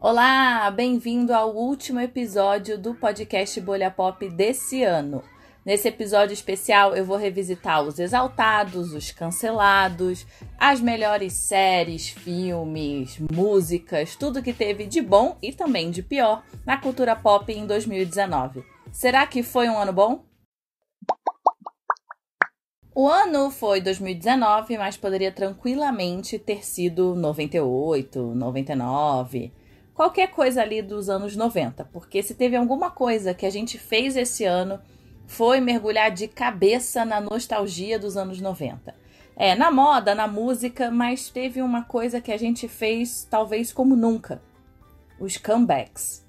Olá, bem-vindo ao último episódio do podcast Bolha Pop desse ano. Nesse episódio especial, eu vou revisitar os exaltados, os cancelados, as melhores séries, filmes, músicas, tudo que teve de bom e também de pior na cultura pop em 2019. Será que foi um ano bom? O ano foi 2019, mas poderia tranquilamente ter sido 98, 99 qualquer coisa ali dos anos 90, porque se teve alguma coisa que a gente fez esse ano foi mergulhar de cabeça na nostalgia dos anos 90. É, na moda, na música, mas teve uma coisa que a gente fez talvez como nunca: os comebacks.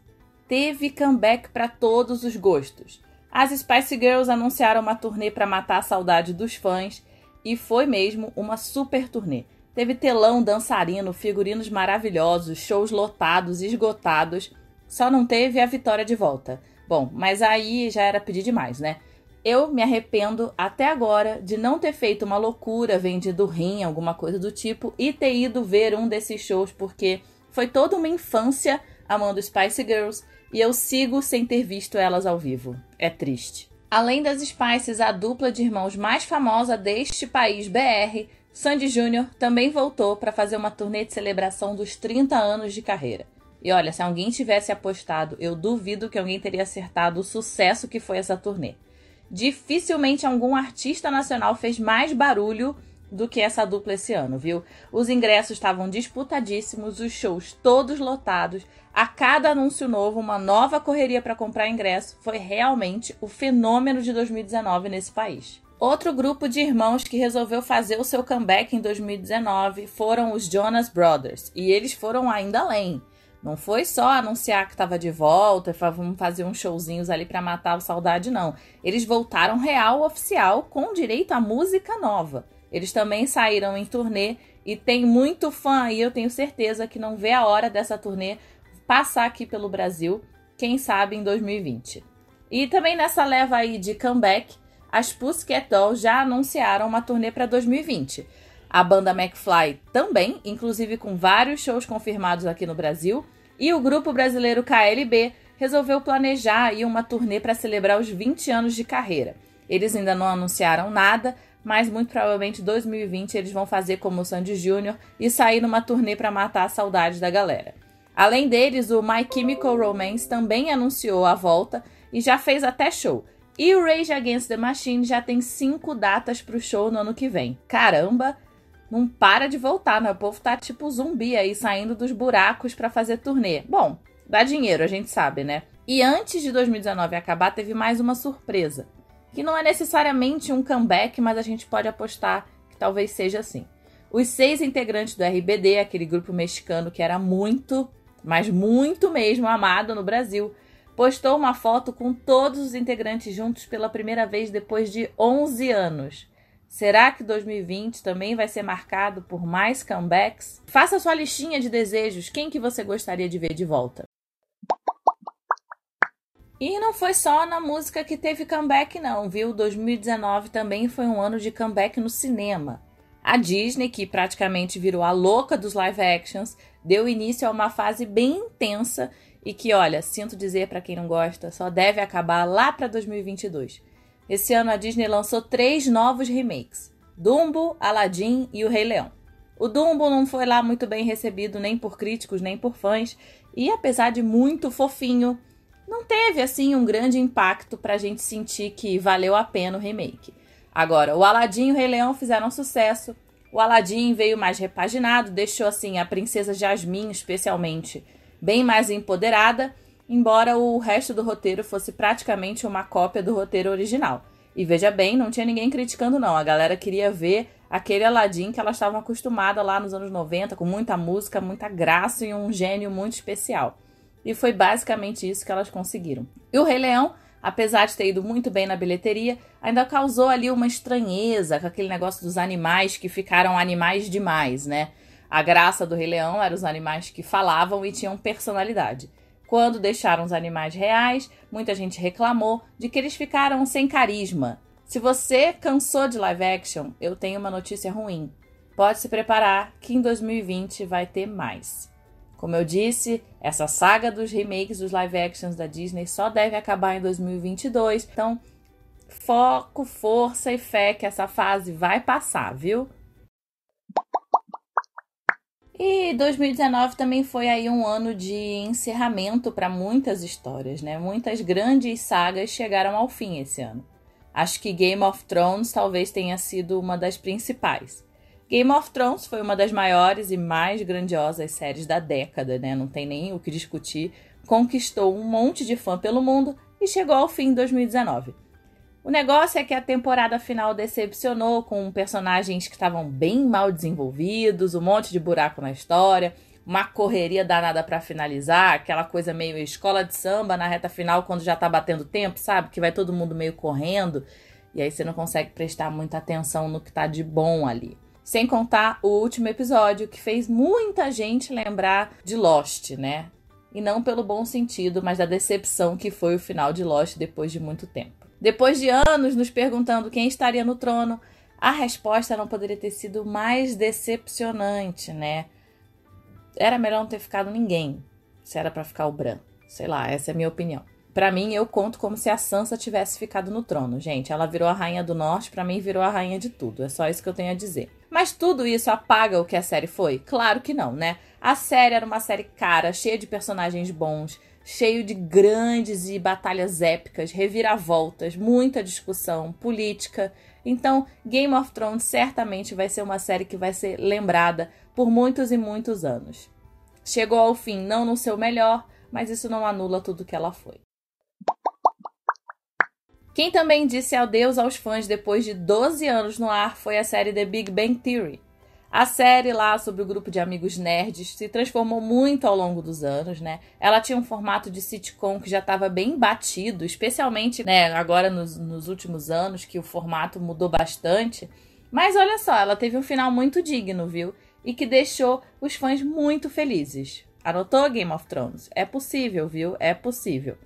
Teve comeback para todos os gostos. As Spice Girls anunciaram uma turnê para matar a saudade dos fãs e foi mesmo uma super turnê. Teve telão, dançarino, figurinos maravilhosos, shows lotados, esgotados. Só não teve a vitória de volta. Bom, mas aí já era pedir demais, né? Eu me arrependo até agora de não ter feito uma loucura, vendido rim, alguma coisa do tipo, e ter ido ver um desses shows, porque foi toda uma infância amando Spice Girls e eu sigo sem ter visto elas ao vivo. É triste. Além das Spices, a dupla de irmãos mais famosa deste país BR Sandy Júnior também voltou para fazer uma turnê de celebração dos 30 anos de carreira. E olha, se alguém tivesse apostado, eu duvido que alguém teria acertado o sucesso que foi essa turnê. Dificilmente algum artista nacional fez mais barulho do que essa dupla esse ano, viu? Os ingressos estavam disputadíssimos, os shows todos lotados, a cada anúncio novo, uma nova correria para comprar ingresso. Foi realmente o fenômeno de 2019 nesse país. Outro grupo de irmãos que resolveu fazer o seu comeback em 2019 foram os Jonas Brothers, e eles foram ainda além. Não foi só anunciar que estava de volta, vamos fazer uns showzinhos ali para matar a saudade, não. Eles voltaram real oficial com direito a música nova. Eles também saíram em turnê e tem muito fã aí, eu tenho certeza que não vê a hora dessa turnê passar aqui pelo Brasil, quem sabe em 2020. E também nessa leva aí de comeback, as Pussycat Dolls já anunciaram uma turnê para 2020. A banda McFly também, inclusive com vários shows confirmados aqui no Brasil, e o grupo brasileiro KLB resolveu planejar aí uma turnê para celebrar os 20 anos de carreira. Eles ainda não anunciaram nada, mas muito provavelmente 2020 eles vão fazer como o Sandy Jr. e sair numa turnê para matar a saudade da galera. Além deles, o My Chemical Romance também anunciou a volta e já fez até show. E o Rage Against the Machine já tem cinco datas pro show no ano que vem. Caramba, não para de voltar, né? O povo tá tipo zumbi aí, saindo dos buracos para fazer turnê. Bom, dá dinheiro, a gente sabe, né? E antes de 2019 acabar, teve mais uma surpresa. Que não é necessariamente um comeback, mas a gente pode apostar que talvez seja assim. Os seis integrantes do RBD, aquele grupo mexicano que era muito, mas muito mesmo amado no Brasil, postou uma foto com todos os integrantes juntos pela primeira vez depois de 11 anos. Será que 2020 também vai ser marcado por mais comebacks? Faça sua listinha de desejos, quem que você gostaria de ver de volta? E não foi só na música que teve comeback não, viu? 2019 também foi um ano de comeback no cinema. A Disney, que praticamente virou a louca dos live actions, deu início a uma fase bem intensa e que, olha, sinto dizer para quem não gosta, só deve acabar lá para 2022. Esse ano a Disney lançou três novos remakes: Dumbo, Aladdin e O Rei Leão. O Dumbo não foi lá muito bem recebido nem por críticos nem por fãs, e apesar de muito fofinho, não teve assim um grande impacto para a gente sentir que valeu a pena o remake. Agora, o Aladdin e o Rei Leão fizeram sucesso. O Aladdin veio mais repaginado, deixou assim a princesa Jasmine, especialmente, bem mais empoderada, embora o resto do roteiro fosse praticamente uma cópia do roteiro original. E veja bem, não tinha ninguém criticando, não. A galera queria ver aquele Aladdin que elas estavam acostumadas lá nos anos 90, com muita música, muita graça e um gênio muito especial. E foi basicamente isso que elas conseguiram. E o Rei Leão, apesar de ter ido muito bem na bilheteria, ainda causou ali uma estranheza com aquele negócio dos animais que ficaram animais demais, né? A graça do Rei Leão era os animais que falavam e tinham personalidade. Quando deixaram os animais reais, muita gente reclamou de que eles ficaram sem carisma. Se você cansou de live action, eu tenho uma notícia ruim. Pode se preparar que em 2020 vai ter mais. Como eu disse, essa saga dos remakes dos live actions da Disney só deve acabar em 2022. Então, foco, força e fé que essa fase vai passar, viu? E 2019 também foi aí um ano de encerramento para muitas histórias, né? Muitas grandes sagas chegaram ao fim esse ano. Acho que Game of Thrones talvez tenha sido uma das principais. Game of Thrones foi uma das maiores e mais grandiosas séries da década, né? Não tem nem o que discutir. Conquistou um monte de fã pelo mundo e chegou ao fim em 2019. O negócio é que a temporada final decepcionou com personagens que estavam bem mal desenvolvidos, um monte de buraco na história, uma correria danada para finalizar, aquela coisa meio escola de samba na reta final quando já tá batendo tempo, sabe? Que vai todo mundo meio correndo e aí você não consegue prestar muita atenção no que tá de bom ali. Sem contar o último episódio que fez muita gente lembrar de Lost, né? E não pelo bom sentido, mas da decepção que foi o final de Lost depois de muito tempo. Depois de anos nos perguntando quem estaria no trono, a resposta não poderia ter sido mais decepcionante, né? Era melhor não ter ficado ninguém, se era para ficar o Bran. Sei lá, essa é a minha opinião. Para mim, eu conto como se a Sansa tivesse ficado no trono, gente. Ela virou a rainha do norte, para mim virou a rainha de tudo. É só isso que eu tenho a dizer. Mas tudo isso apaga o que a série foi? Claro que não, né? A série era uma série cara, cheia de personagens bons, cheio de grandes e batalhas épicas, reviravoltas, muita discussão política. Então, Game of Thrones certamente vai ser uma série que vai ser lembrada por muitos e muitos anos. Chegou ao fim não no seu melhor, mas isso não anula tudo que ela foi. Quem também disse adeus aos fãs depois de 12 anos no ar foi a série The Big Bang Theory. A série lá sobre o grupo de amigos nerds se transformou muito ao longo dos anos, né? Ela tinha um formato de sitcom que já estava bem batido, especialmente né, agora nos, nos últimos anos, que o formato mudou bastante. Mas olha só, ela teve um final muito digno, viu? E que deixou os fãs muito felizes. Anotou Game of Thrones? É possível, viu? É possível.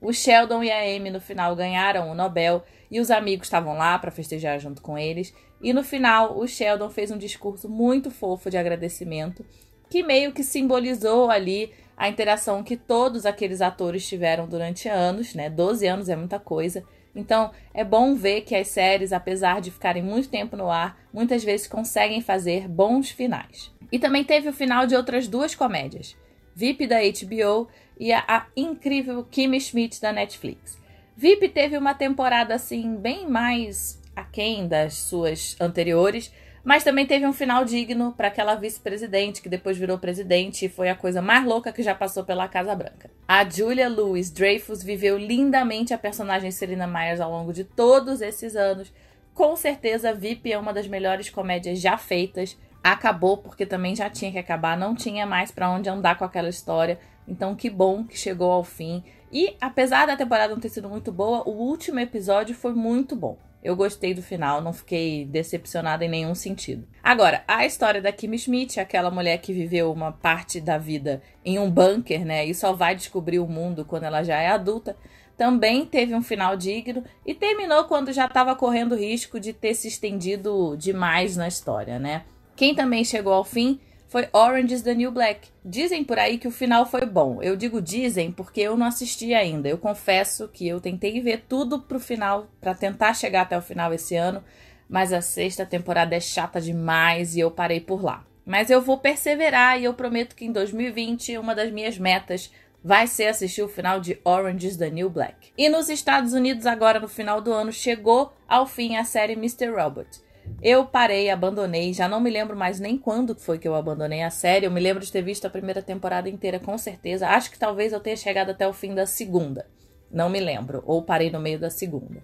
O Sheldon e a Amy no final ganharam o Nobel e os amigos estavam lá para festejar junto com eles. E no final, o Sheldon fez um discurso muito fofo de agradecimento, que meio que simbolizou ali a interação que todos aqueles atores tiveram durante anos, né? 12 anos é muita coisa. Então, é bom ver que as séries, apesar de ficarem muito tempo no ar, muitas vezes conseguem fazer bons finais. E também teve o final de outras duas comédias, VIP da HBO e a, a incrível Kimmy Schmidt da Netflix. VIP teve uma temporada assim bem mais aquém das suas anteriores, mas também teve um final digno para aquela vice-presidente que depois virou presidente e foi a coisa mais louca que já passou pela Casa Branca. A Julia Louis Dreyfus viveu lindamente a personagem Selina Myers ao longo de todos esses anos. Com certeza, VIP é uma das melhores comédias já feitas. Acabou porque também já tinha que acabar, não tinha mais para onde andar com aquela história. Então, que bom que chegou ao fim. E apesar da temporada não ter sido muito boa, o último episódio foi muito bom. Eu gostei do final, não fiquei decepcionada em nenhum sentido. Agora, a história da Kim Schmidt, aquela mulher que viveu uma parte da vida em um bunker, né, e só vai descobrir o mundo quando ela já é adulta, também teve um final digno e terminou quando já estava correndo risco de ter se estendido demais na história, né? Quem também chegou ao fim foi Orange is the New Black. Dizem por aí que o final foi bom. Eu digo dizem porque eu não assisti ainda. Eu confesso que eu tentei ver tudo pro final para tentar chegar até o final esse ano, mas a sexta temporada é chata demais e eu parei por lá. Mas eu vou perseverar e eu prometo que em 2020 uma das minhas metas vai ser assistir o final de Orange is the New Black. E nos Estados Unidos agora no final do ano chegou ao fim a série Mr. Robot. Eu parei, abandonei, já não me lembro mais nem quando foi que eu abandonei a série. Eu me lembro de ter visto a primeira temporada inteira, com certeza. Acho que talvez eu tenha chegado até o fim da segunda. Não me lembro, ou parei no meio da segunda.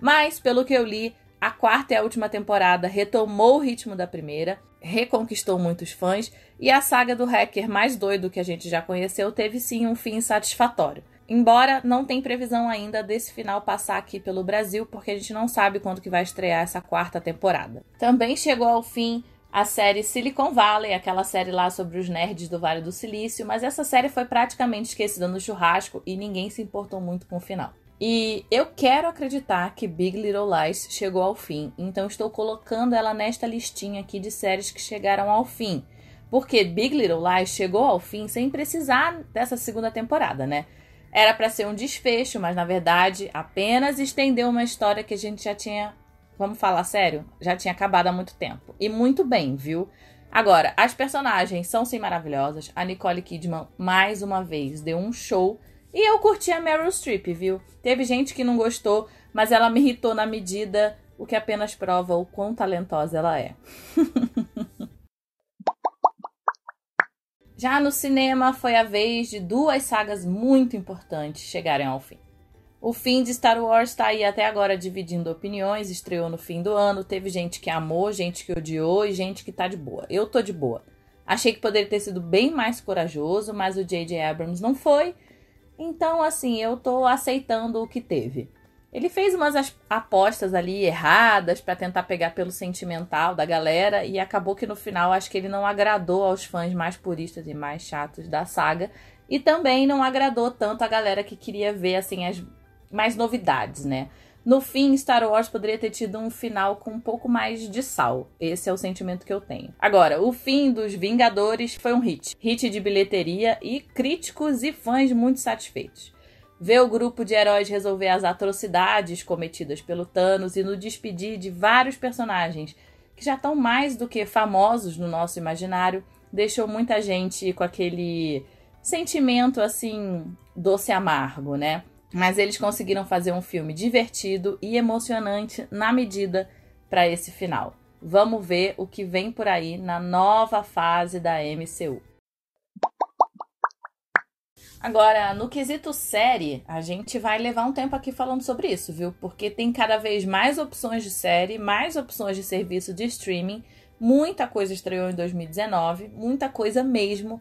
Mas, pelo que eu li, a quarta e a última temporada retomou o ritmo da primeira, reconquistou muitos fãs e a saga do hacker mais doido que a gente já conheceu teve sim um fim satisfatório. Embora não tem previsão ainda desse final passar aqui pelo Brasil, porque a gente não sabe quando que vai estrear essa quarta temporada. Também chegou ao fim a série Silicon Valley, aquela série lá sobre os nerds do Vale do Silício, mas essa série foi praticamente esquecida no churrasco e ninguém se importou muito com o final. E eu quero acreditar que Big Little Lies chegou ao fim, então estou colocando ela nesta listinha aqui de séries que chegaram ao fim. Porque Big Little Lies chegou ao fim sem precisar dessa segunda temporada, né? Era para ser um desfecho, mas na verdade apenas estendeu uma história que a gente já tinha, vamos falar sério, já tinha acabado há muito tempo. E muito bem, viu? Agora, as personagens são sim maravilhosas. A Nicole Kidman, mais uma vez, deu um show. E eu curti a Meryl Streep, viu? Teve gente que não gostou, mas ela me irritou na medida, o que apenas prova o quão talentosa ela é. Já no cinema, foi a vez de duas sagas muito importantes chegarem ao fim. O fim de Star Wars está aí até agora dividindo opiniões, estreou no fim do ano, teve gente que amou, gente que odiou e gente que tá de boa. Eu tô de boa. Achei que poderia ter sido bem mais corajoso, mas o J.J. Abrams não foi. Então, assim, eu tô aceitando o que teve. Ele fez umas apostas ali erradas para tentar pegar pelo sentimental da galera e acabou que no final acho que ele não agradou aos fãs mais puristas e mais chatos da saga e também não agradou tanto a galera que queria ver assim as mais novidades, né? No fim, Star Wars poderia ter tido um final com um pouco mais de sal. Esse é o sentimento que eu tenho. Agora, o fim dos Vingadores foi um hit. Hit de bilheteria e críticos e fãs muito satisfeitos. Ver o grupo de heróis resolver as atrocidades cometidas pelo Thanos e no despedir de vários personagens que já estão mais do que famosos no nosso imaginário deixou muita gente com aquele sentimento assim doce amargo, né? Mas eles conseguiram fazer um filme divertido e emocionante na medida para esse final. Vamos ver o que vem por aí na nova fase da MCU. Agora, no quesito série, a gente vai levar um tempo aqui falando sobre isso, viu? Porque tem cada vez mais opções de série, mais opções de serviço de streaming. Muita coisa estreou em 2019, muita coisa mesmo.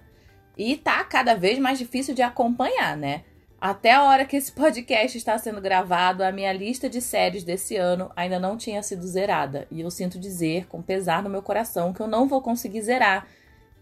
E tá cada vez mais difícil de acompanhar, né? Até a hora que esse podcast está sendo gravado, a minha lista de séries desse ano ainda não tinha sido zerada. E eu sinto dizer, com pesar no meu coração, que eu não vou conseguir zerar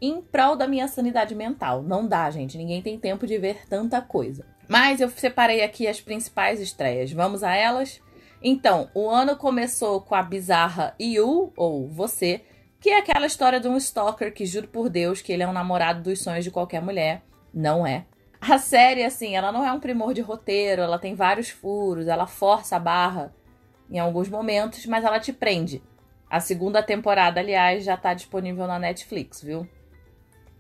em prol da minha sanidade mental. Não dá, gente. Ninguém tem tempo de ver tanta coisa. Mas eu separei aqui as principais estreias. Vamos a elas? Então, o ano começou com a bizarra You, ou Você, que é aquela história de um stalker que juro por Deus que ele é um namorado dos sonhos de qualquer mulher. Não é. A série, assim, ela não é um primor de roteiro, ela tem vários furos, ela força a barra em alguns momentos, mas ela te prende. A segunda temporada, aliás, já tá disponível na Netflix, viu?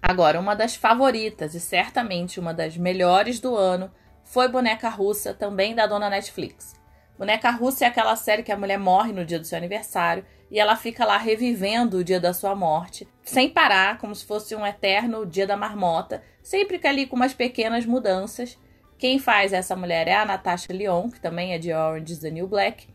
Agora, uma das favoritas e certamente uma das melhores do ano foi Boneca Russa, também da dona Netflix. Boneca Russa é aquela série que a mulher morre no dia do seu aniversário e ela fica lá revivendo o dia da sua morte, sem parar, como se fosse um eterno dia da marmota, sempre que ali com umas pequenas mudanças. Quem faz essa mulher é a Natasha Lyon, que também é de Orange is the New Black,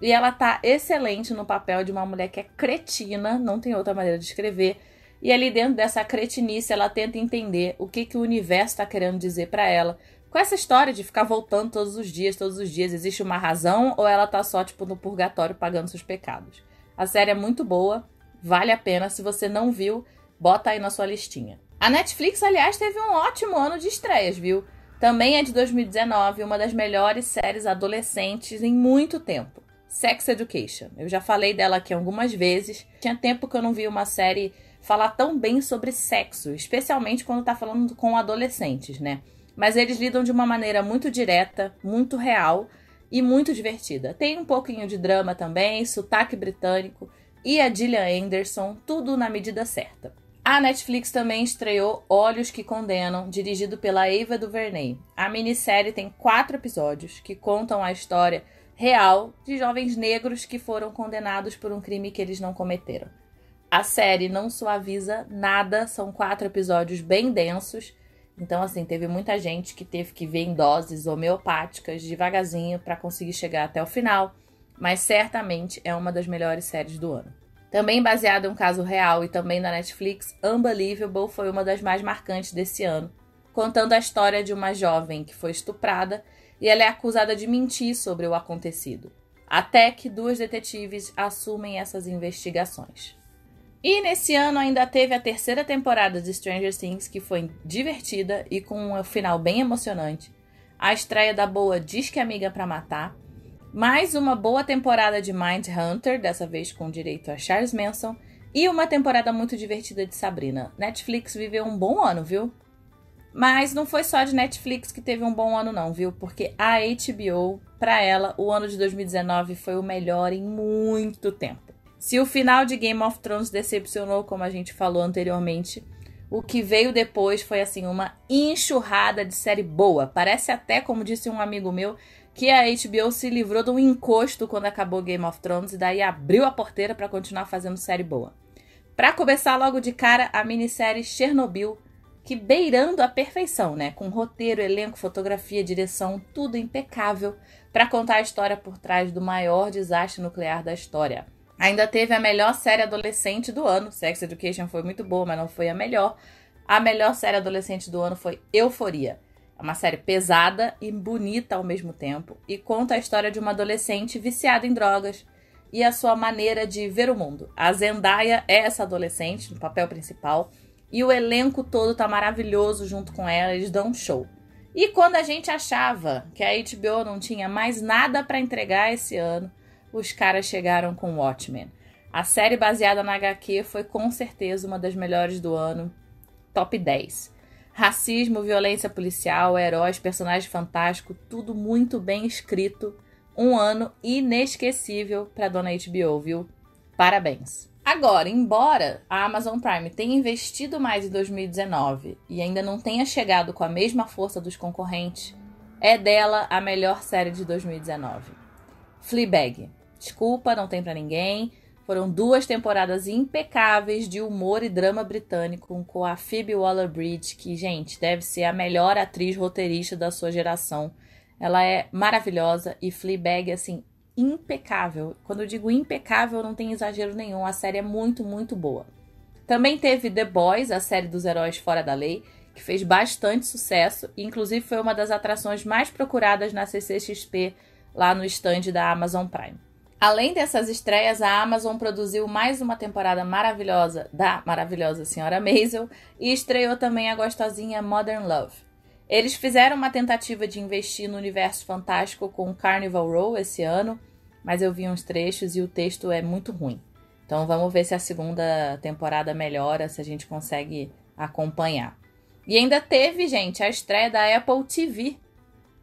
e ela tá excelente no papel de uma mulher que é cretina, não tem outra maneira de escrever, e ali dentro dessa cretinice, ela tenta entender o que, que o universo está querendo dizer para ela. Com essa história de ficar voltando todos os dias, todos os dias, existe uma razão ou ela tá só, tipo, no purgatório pagando seus pecados? A série é muito boa, vale a pena. Se você não viu, bota aí na sua listinha. A Netflix, aliás, teve um ótimo ano de estreias, viu? Também é de 2019, uma das melhores séries adolescentes em muito tempo. Sex Education. Eu já falei dela aqui algumas vezes. Tinha tempo que eu não vi uma série falar tão bem sobre sexo, especialmente quando está falando com adolescentes, né? Mas eles lidam de uma maneira muito direta, muito real e muito divertida. Tem um pouquinho de drama também, sotaque britânico e a Gillian Anderson, tudo na medida certa. A Netflix também estreou Olhos que Condenam, dirigido pela Ava DuVernay. A minissérie tem quatro episódios que contam a história real de jovens negros que foram condenados por um crime que eles não cometeram. A série não suaviza nada, são quatro episódios bem densos. Então, assim, teve muita gente que teve que ver em doses homeopáticas devagarzinho para conseguir chegar até o final, mas certamente é uma das melhores séries do ano. Também baseada em um caso real e também na Netflix, Unbelievable foi uma das mais marcantes desse ano, contando a história de uma jovem que foi estuprada e ela é acusada de mentir sobre o acontecido, até que duas detetives assumem essas investigações. E nesse ano ainda teve a terceira temporada de Stranger Things, que foi divertida e com um final bem emocionante. A estreia da boa Diz que Amiga para Matar. Mais uma boa temporada de Mind Hunter, dessa vez com direito a Charles Manson. e uma temporada muito divertida de Sabrina. Netflix viveu um bom ano, viu? Mas não foi só de Netflix que teve um bom ano, não, viu? Porque a HBO, para ela, o ano de 2019 foi o melhor em muito tempo. Se o final de Game of Thrones decepcionou, como a gente falou anteriormente, o que veio depois foi assim uma enxurrada de série boa. Parece até, como disse um amigo meu, que a HBO se livrou de um encosto quando acabou Game of Thrones e daí abriu a porteira para continuar fazendo série boa. Para começar logo de cara, a minissérie Chernobyl, que beirando a perfeição, né, com roteiro, elenco, fotografia, direção, tudo impecável, para contar a história por trás do maior desastre nuclear da história. Ainda teve a melhor série adolescente do ano. Sex Education foi muito boa, mas não foi a melhor. A melhor série adolescente do ano foi Euforia. É uma série pesada e bonita ao mesmo tempo e conta a história de uma adolescente viciada em drogas e a sua maneira de ver o mundo. A Zendaya é essa adolescente no papel principal e o elenco todo tá maravilhoso junto com ela, eles dão um show. E quando a gente achava que a HBO não tinha mais nada para entregar esse ano, os caras chegaram com Watchmen. A série baseada na HQ foi com certeza uma das melhores do ano, top 10. Racismo, violência policial, heróis, personagens fantásticos, tudo muito bem escrito. Um ano inesquecível para dona HBO, viu? Parabéns. Agora, embora a Amazon Prime tenha investido mais em 2019 e ainda não tenha chegado com a mesma força dos concorrentes, é dela a melhor série de 2019. Fleabag. Desculpa, não tem para ninguém. Foram duas temporadas impecáveis de humor e drama britânico com a Phoebe Waller-Bridge, que, gente, deve ser a melhor atriz roteirista da sua geração. Ela é maravilhosa e Fleabag, assim, impecável. Quando eu digo impecável, não tem exagero nenhum. A série é muito, muito boa. Também teve The Boys, a série dos heróis fora da lei, que fez bastante sucesso e inclusive foi uma das atrações mais procuradas na CCXP lá no stand da Amazon Prime. Além dessas estreias, a Amazon produziu mais uma temporada maravilhosa da maravilhosa Senhora Maisel e estreou também a gostosinha Modern Love. Eles fizeram uma tentativa de investir no universo fantástico com Carnival Row esse ano, mas eu vi uns trechos e o texto é muito ruim. Então vamos ver se a segunda temporada melhora, se a gente consegue acompanhar. E ainda teve, gente, a estreia da Apple TV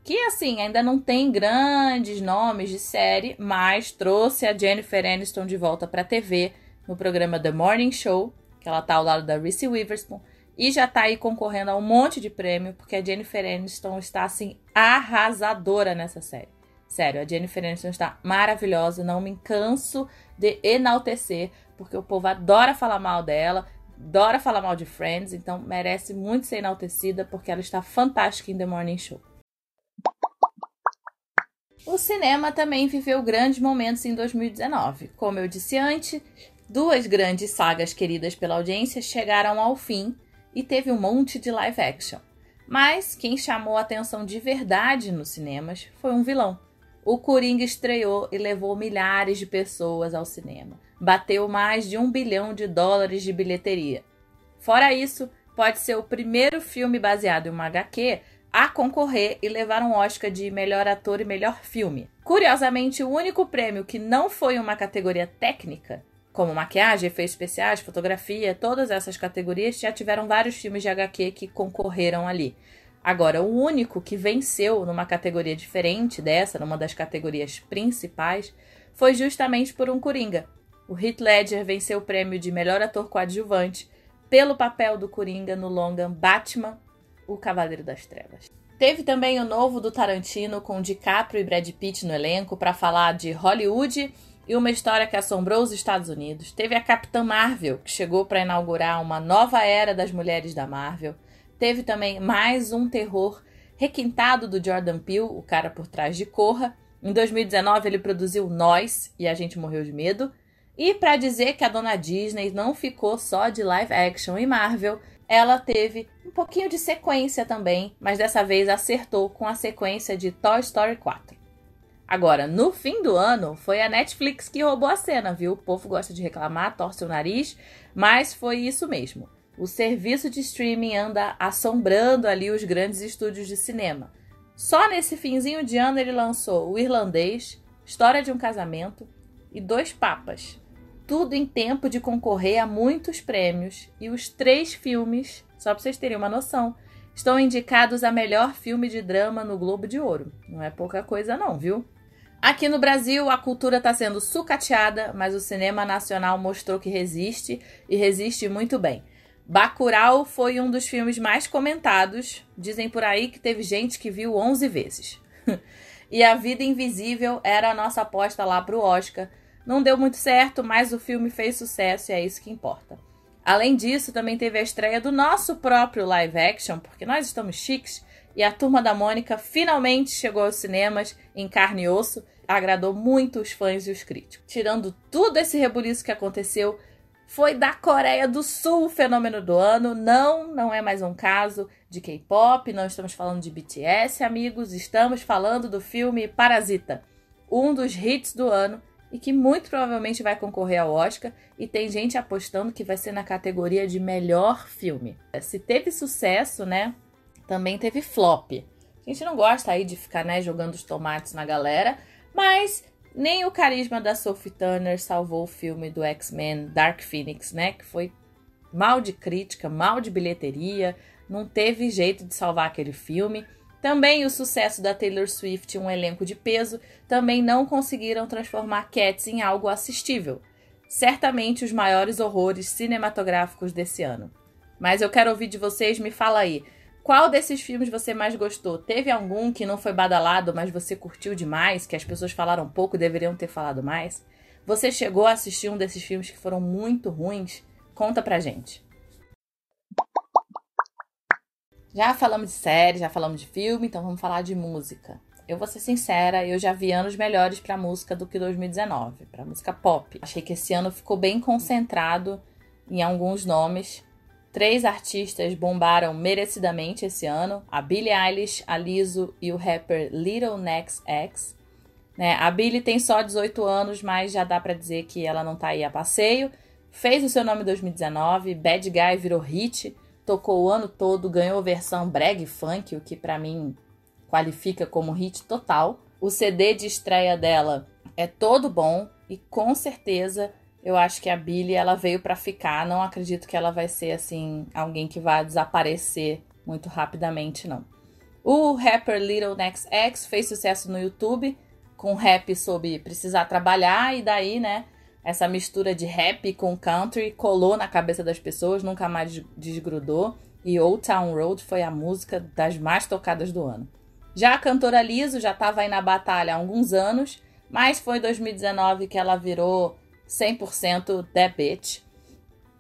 que assim ainda não tem grandes nomes de série, mas trouxe a Jennifer Aniston de volta para a TV no programa The Morning Show, que ela tá ao lado da Reese Witherspoon e já tá aí concorrendo a um monte de prêmio, porque a Jennifer Aniston está assim arrasadora nessa série. Sério, a Jennifer Aniston está maravilhosa, não me canso de enaltecer, porque o povo adora falar mal dela, adora falar mal de Friends, então merece muito ser enaltecida porque ela está fantástica em The Morning Show. O cinema também viveu grandes momentos em 2019. Como eu disse antes, duas grandes sagas queridas pela audiência chegaram ao fim e teve um monte de live action. Mas quem chamou a atenção de verdade nos cinemas foi um vilão. O Coringa estreou e levou milhares de pessoas ao cinema. Bateu mais de um bilhão de dólares de bilheteria. Fora isso, pode ser o primeiro filme baseado em uma HQ a concorrer e levar um Oscar de melhor ator e melhor filme. Curiosamente, o único prêmio que não foi uma categoria técnica, como maquiagem, efeitos especiais, fotografia, todas essas categorias já tiveram vários filmes de HQ que concorreram ali. Agora, o único que venceu numa categoria diferente dessa, numa das categorias principais, foi justamente por um Coringa. O Heath Ledger venceu o prêmio de melhor ator coadjuvante pelo papel do Coringa no longa Batman o Cavaleiro das Trevas. Teve também o novo do Tarantino com DiCaprio e Brad Pitt no elenco para falar de Hollywood e uma história que assombrou os Estados Unidos. Teve a Capitã Marvel, que chegou para inaugurar uma nova era das mulheres da Marvel. Teve também mais um terror requintado do Jordan Peele, o cara por trás de Corra. Em 2019 ele produziu Nós e a gente morreu de medo. E para dizer que a dona Disney não ficou só de live action e Marvel, ela teve um pouquinho de sequência também, mas dessa vez acertou com a sequência de Toy Story 4. Agora, no fim do ano, foi a Netflix que roubou a cena, viu? O povo gosta de reclamar, torce o nariz, mas foi isso mesmo. O serviço de streaming anda assombrando ali os grandes estúdios de cinema. Só nesse finzinho de ano ele lançou O Irlandês, História de um Casamento e Dois Papas. Tudo em tempo de concorrer a muitos prêmios. E os três filmes, só para vocês terem uma noção, estão indicados a melhor filme de drama no Globo de Ouro. Não é pouca coisa, não, viu? Aqui no Brasil, a cultura está sendo sucateada, mas o cinema nacional mostrou que resiste e resiste muito bem. Bacurau foi um dos filmes mais comentados. Dizem por aí que teve gente que viu 11 vezes. e A Vida Invisível era a nossa aposta lá para o Oscar. Não deu muito certo, mas o filme fez sucesso e é isso que importa. Além disso, também teve a estreia do nosso próprio live action, porque nós estamos chiques, e a Turma da Mônica finalmente chegou aos cinemas em carne e osso, agradou muito os fãs e os críticos. Tirando tudo esse rebuliço que aconteceu, foi da Coreia do Sul o fenômeno do ano. Não, não é mais um caso de K-pop, não estamos falando de BTS, amigos, estamos falando do filme Parasita, um dos hits do ano e que muito provavelmente vai concorrer ao Oscar e tem gente apostando que vai ser na categoria de melhor filme. Se teve sucesso, né, também teve flop. A gente não gosta aí de ficar, né, jogando os tomates na galera, mas nem o carisma da Sophie Turner salvou o filme do X-Men Dark Phoenix, né? Que foi mal de crítica, mal de bilheteria, não teve jeito de salvar aquele filme. Também o sucesso da Taylor Swift, um elenco de peso, também não conseguiram transformar Cats em algo assistível. Certamente os maiores horrores cinematográficos desse ano. Mas eu quero ouvir de vocês, me fala aí. Qual desses filmes você mais gostou? Teve algum que não foi badalado, mas você curtiu demais, que as pessoas falaram pouco e deveriam ter falado mais? Você chegou a assistir um desses filmes que foram muito ruins? Conta pra gente. Já falamos de série, já falamos de filme, então vamos falar de música. Eu vou ser sincera, eu já vi anos melhores para música do que 2019, para música pop. Achei que esse ano ficou bem concentrado em alguns nomes, Três artistas bombaram merecidamente esse ano: a Billie Eilish, a Lizzo e o rapper Little Nex X. Né? A Billie tem só 18 anos, mas já dá para dizer que ela não tá aí a passeio. Fez o seu nome em 2019, Bad Guy virou hit, tocou o ano todo, ganhou versão brag funk, o que para mim qualifica como hit total. O CD de estreia dela é todo bom e com certeza eu acho que a Billy ela veio para ficar. Não acredito que ela vai ser assim alguém que vai desaparecer muito rapidamente, não. O rapper Little Next X fez sucesso no YouTube com rap sobre precisar trabalhar e daí, né, essa mistura de rap com country colou na cabeça das pessoas, nunca mais desgrudou. E Old Town Road foi a música das mais tocadas do ano. Já a cantora Liso já estava aí na batalha há alguns anos, mas foi em 2019 que ela virou 100% That Bitch.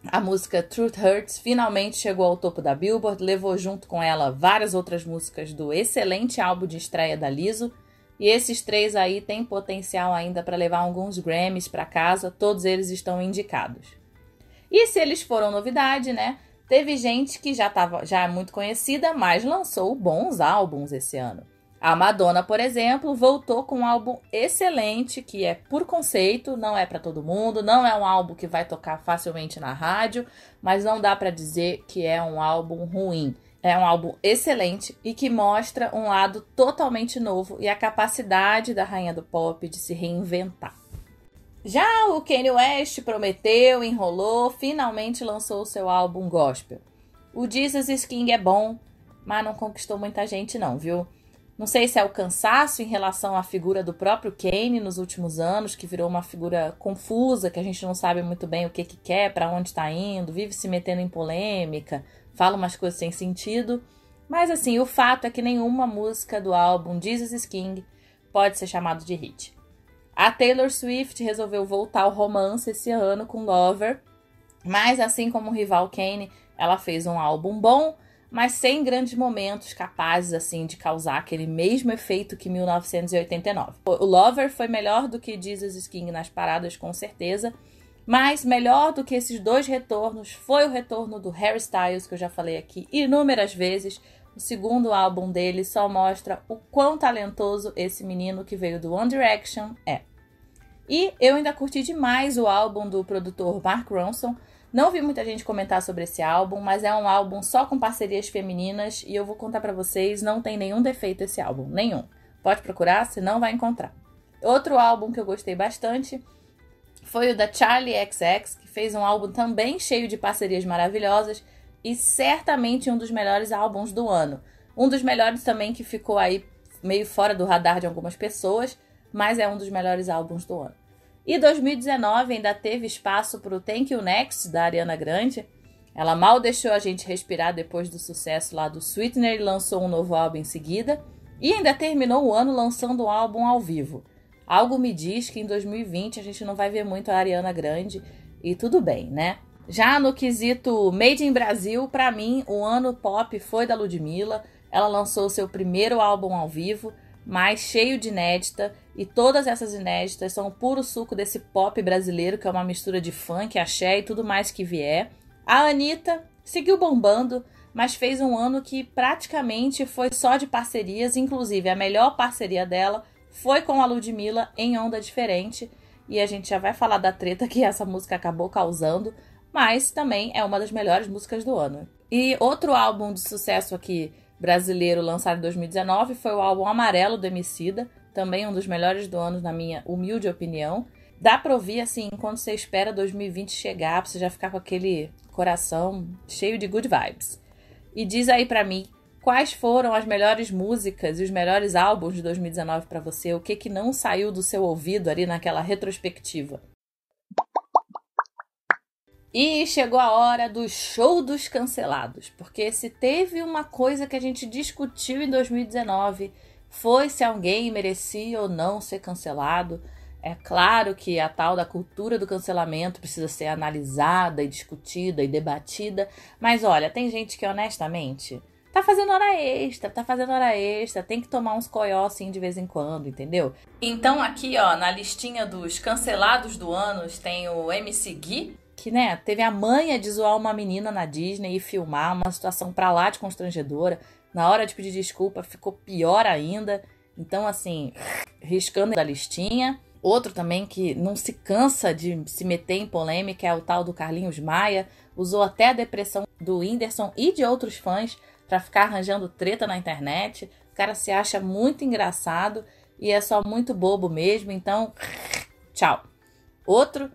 A música Truth Hurts finalmente chegou ao topo da Billboard, levou junto com ela várias outras músicas do excelente álbum de estreia da Lizzo. E esses três aí têm potencial ainda para levar alguns Grammys para casa, todos eles estão indicados. E se eles foram novidade, né? Teve gente que já, tava, já é muito conhecida, mas lançou bons álbuns esse ano. A Madonna, por exemplo, voltou com um álbum excelente que é por conceito, não é para todo mundo, não é um álbum que vai tocar facilmente na rádio, mas não dá para dizer que é um álbum ruim. É um álbum excelente e que mostra um lado totalmente novo e a capacidade da rainha do pop de se reinventar. Já o Kanye West prometeu, enrolou, finalmente lançou o seu álbum gospel. O Jesus is King é bom, mas não conquistou muita gente não, viu? Não sei se é o cansaço em relação à figura do próprio Kane nos últimos anos, que virou uma figura confusa, que a gente não sabe muito bem o que, que quer, para onde está indo, vive se metendo em polêmica, fala umas coisas sem sentido. Mas assim, o fato é que nenhuma música do álbum Jesus is King pode ser chamado de hit. A Taylor Swift resolveu voltar ao romance esse ano com Lover, mas assim como o rival Kane, ela fez um álbum bom, mas sem grandes momentos capazes assim de causar aquele mesmo efeito que 1989. O Lover foi melhor do que Jesus is King nas paradas com certeza, mas melhor do que esses dois retornos foi o retorno do Harry Styles que eu já falei aqui inúmeras vezes. O segundo álbum dele só mostra o quão talentoso esse menino que veio do One Direction é. E eu ainda curti demais o álbum do produtor Mark Ronson, não vi muita gente comentar sobre esse álbum, mas é um álbum só com parcerias femininas e eu vou contar para vocês, não tem nenhum defeito esse álbum, nenhum. Pode procurar, se não vai encontrar. Outro álbum que eu gostei bastante foi o da Charlie XX, que fez um álbum também cheio de parcerias maravilhosas e certamente um dos melhores álbuns do ano. Um dos melhores também que ficou aí meio fora do radar de algumas pessoas, mas é um dos melhores álbuns do ano. E 2019 ainda teve espaço para o Thank You Next da Ariana Grande. Ela mal deixou a gente respirar depois do sucesso lá do Sweetener e lançou um novo álbum em seguida. E ainda terminou o ano lançando um álbum ao vivo. Algo me diz que em 2020 a gente não vai ver muito a Ariana Grande e tudo bem, né? Já no quesito Made in Brasil, para mim, o ano pop foi da Ludmilla. Ela lançou seu primeiro álbum ao vivo, mas cheio de inédita, e todas essas inéditas são puro suco desse pop brasileiro, que é uma mistura de funk, axé e tudo mais que vier. A Anitta seguiu bombando, mas fez um ano que praticamente foi só de parcerias, inclusive a melhor parceria dela foi com a Ludmilla em Onda Diferente. E a gente já vai falar da treta que essa música acabou causando, mas também é uma das melhores músicas do ano. E outro álbum de sucesso aqui brasileiro lançado em 2019 foi o álbum Amarelo do Emicida, também um dos melhores do ano na minha humilde opinião. Dá pra ouvir assim, enquanto você espera 2020 chegar, pra você já ficar com aquele coração cheio de good vibes. E diz aí pra mim quais foram as melhores músicas e os melhores álbuns de 2019 para você, o que que não saiu do seu ouvido ali naquela retrospectiva. E chegou a hora do show dos cancelados, porque se teve uma coisa que a gente discutiu em 2019 foi se alguém merecia ou não ser cancelado. É claro que a tal da cultura do cancelamento precisa ser analisada e discutida e debatida, mas olha, tem gente que honestamente tá fazendo hora extra, tá fazendo hora extra, tem que tomar uns coió assim de vez em quando, entendeu? Então aqui, ó, na listinha dos cancelados do ano, tem o MC Gui, que, né, teve a manha de zoar uma menina na Disney e filmar uma situação pra lá de constrangedora. Na hora de pedir desculpa, ficou pior ainda. Então, assim, riscando da listinha. Outro também que não se cansa de se meter em polêmica é o tal do Carlinhos Maia. Usou até a depressão do Whindersson e de outros fãs para ficar arranjando treta na internet. O cara se acha muito engraçado e é só muito bobo mesmo, então tchau. Outro,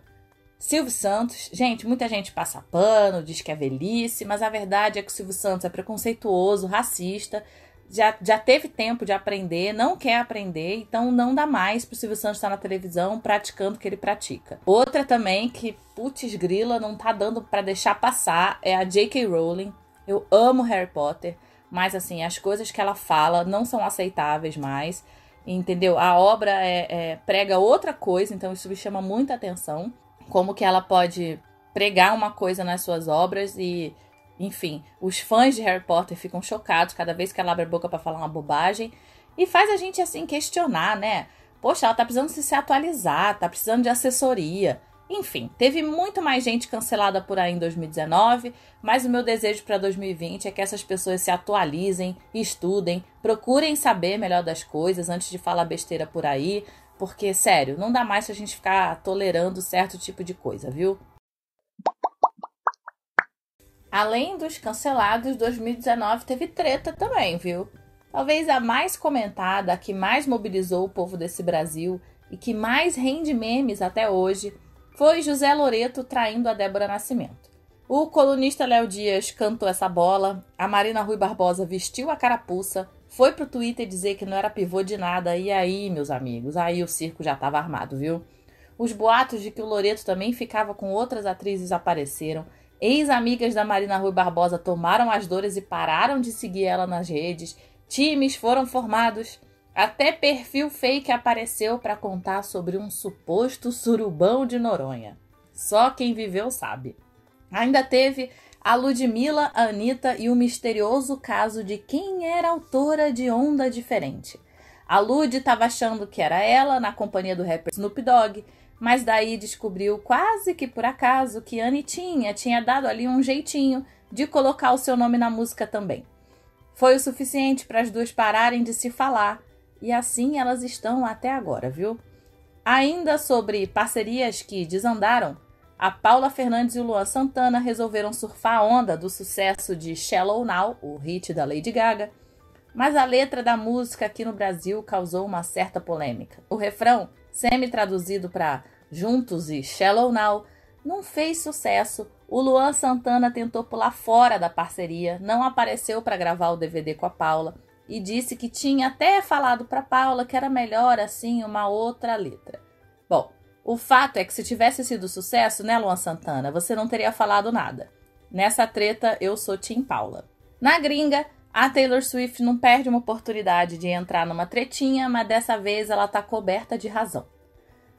Silvio Santos. Gente, muita gente passa pano, diz que é velhice, mas a verdade é que o Silvio Santos é preconceituoso, racista, já, já teve tempo de aprender, não quer aprender, então não dá mais pro Silvio Santos estar na televisão praticando o que ele pratica. Outra também que, putz grila, não tá dando para deixar passar é a J.K. Rowling. Eu amo Harry Potter, mas assim, as coisas que ela fala não são aceitáveis mais. Entendeu? A obra é, é, prega outra coisa, então isso me chama muita atenção. Como que ela pode pregar uma coisa nas suas obras e, enfim, os fãs de Harry Potter ficam chocados cada vez que ela abre a boca para falar uma bobagem e faz a gente assim questionar, né? Poxa, ela tá precisando se atualizar, tá precisando de assessoria. Enfim, teve muito mais gente cancelada por aí em 2019, mas o meu desejo para 2020 é que essas pessoas se atualizem, estudem, procurem saber melhor das coisas antes de falar besteira por aí, porque, sério, não dá mais pra gente ficar tolerando certo tipo de coisa, viu? Além dos cancelados, 2019 teve treta também, viu? Talvez a mais comentada, a que mais mobilizou o povo desse Brasil e que mais rende memes até hoje foi José Loreto traindo a Débora Nascimento. O colunista Léo Dias cantou essa bola, a Marina Rui Barbosa vestiu a carapuça, foi pro Twitter dizer que não era pivô de nada, e aí, meus amigos, aí o circo já estava armado, viu? Os boatos de que o Loreto também ficava com outras atrizes apareceram. Ex-amigas da Marina Rui Barbosa tomaram as dores e pararam de seguir ela nas redes. Times foram formados. Até perfil fake apareceu para contar sobre um suposto surubão de Noronha. Só quem viveu sabe. Ainda teve a Ludmilla, a Anitta e o misterioso caso de quem era autora de Onda Diferente. A Lud estava achando que era ela, na companhia do rapper Snoop Dogg, mas daí descobriu quase que por acaso que Anitinha tinha dado ali um jeitinho de colocar o seu nome na música também. Foi o suficiente para as duas pararem de se falar e assim elas estão até agora, viu? Ainda sobre parcerias que desandaram, a Paula Fernandes e o Luan Santana resolveram surfar a onda do sucesso de Shallow Now, o hit da Lady Gaga, mas a letra da música aqui no Brasil causou uma certa polêmica. O refrão, semi-traduzido para Juntos e Shallow Now, não fez sucesso. O Luan Santana tentou pular fora da parceria, não apareceu para gravar o DVD com a Paula e disse que tinha até falado para Paula que era melhor assim uma outra letra. Bom, o fato é que se tivesse sido sucesso, né, Luan Santana, você não teria falado nada. Nessa treta, eu sou Tim Paula. Na gringa, a Taylor Swift não perde uma oportunidade de entrar numa tretinha, mas dessa vez ela tá coberta de razão.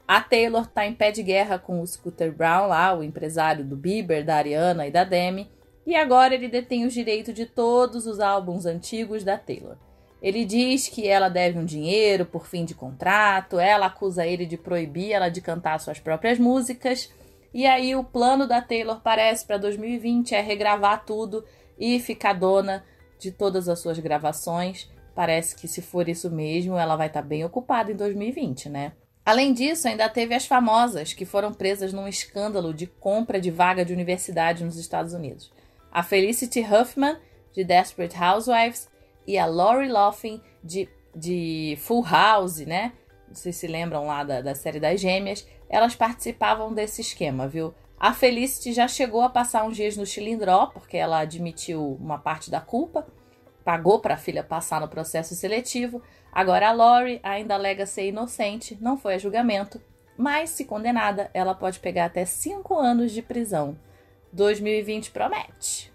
A Taylor tá em pé de guerra com o Scooter Brown lá, o empresário do Bieber, da Ariana e da Demi, e agora ele detém os direitos de todos os álbuns antigos da Taylor. Ele diz que ela deve um dinheiro por fim de contrato, ela acusa ele de proibir ela de cantar suas próprias músicas, e aí o plano da Taylor parece para 2020 é regravar tudo e ficar dona de todas as suas gravações. Parece que se for isso mesmo, ela vai estar tá bem ocupada em 2020, né? Além disso, ainda teve as famosas que foram presas num escândalo de compra de vaga de universidade nos Estados Unidos. A Felicity Huffman, de Desperate Housewives, e a Lori Loughlin, de, de Full House, né? Vocês se lembram lá da, da série das gêmeas. Elas participavam desse esquema, viu? A Felicity já chegou a passar uns dias no Chilindró, porque ela admitiu uma parte da culpa, pagou para a filha passar no processo seletivo. Agora a Lori ainda alega ser inocente, não foi a julgamento, mas se condenada, ela pode pegar até 5 anos de prisão. 2020 promete.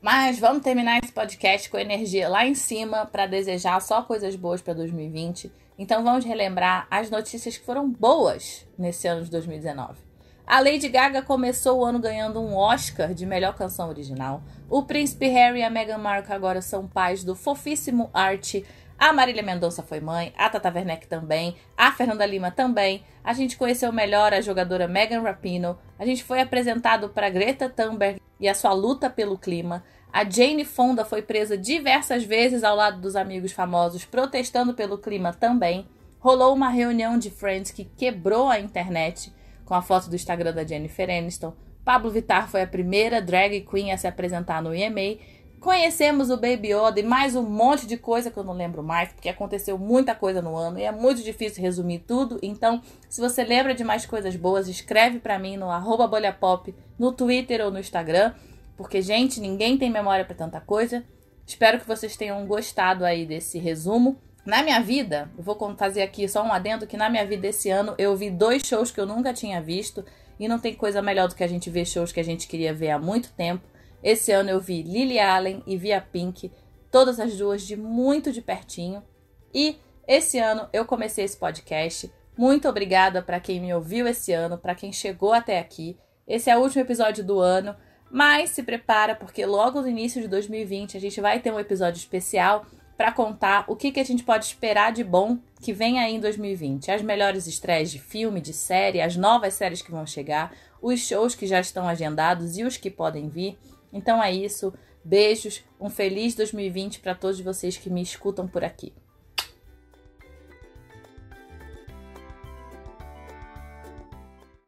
Mas vamos terminar esse podcast com energia lá em cima para desejar só coisas boas para 2020. Então vamos relembrar as notícias que foram boas nesse ano de 2019. A Lady Gaga começou o ano ganhando um Oscar de melhor canção original. O príncipe Harry e a Meghan Markle agora são pais do fofíssimo Art. A Marília Mendonça foi mãe, a Tata Werneck também, a Fernanda Lima também. A gente conheceu melhor a jogadora Megan Rapinoe. A gente foi apresentado para Greta Thunberg e a sua luta pelo clima. A Jane Fonda foi presa diversas vezes ao lado dos amigos famosos protestando pelo clima também. Rolou uma reunião de Friends que quebrou a internet com a foto do Instagram da Jennifer Aniston. Pablo Vittar foi a primeira drag queen a se apresentar no EMA. Conhecemos o Baby Yoda e mais um monte de coisa que eu não lembro mais, porque aconteceu muita coisa no ano e é muito difícil resumir tudo. Então, se você lembra de mais coisas boas, escreve para mim no arroba bolhapop, no Twitter ou no Instagram, porque, gente, ninguém tem memória para tanta coisa. Espero que vocês tenham gostado aí desse resumo. Na minha vida, eu vou fazer aqui só um adendo que na minha vida esse ano eu vi dois shows que eu nunca tinha visto e não tem coisa melhor do que a gente ver shows que a gente queria ver há muito tempo. Esse ano eu vi Lily Allen e vi a Pink, todas as duas de muito de pertinho. E esse ano eu comecei esse podcast. Muito obrigada para quem me ouviu esse ano, para quem chegou até aqui. Esse é o último episódio do ano, mas se prepara porque logo no início de 2020 a gente vai ter um episódio especial para contar o que, que a gente pode esperar de bom que vem aí em 2020. As melhores estreias de filme, de série, as novas séries que vão chegar, os shows que já estão agendados e os que podem vir. Então é isso. Beijos, um feliz 2020 para todos vocês que me escutam por aqui.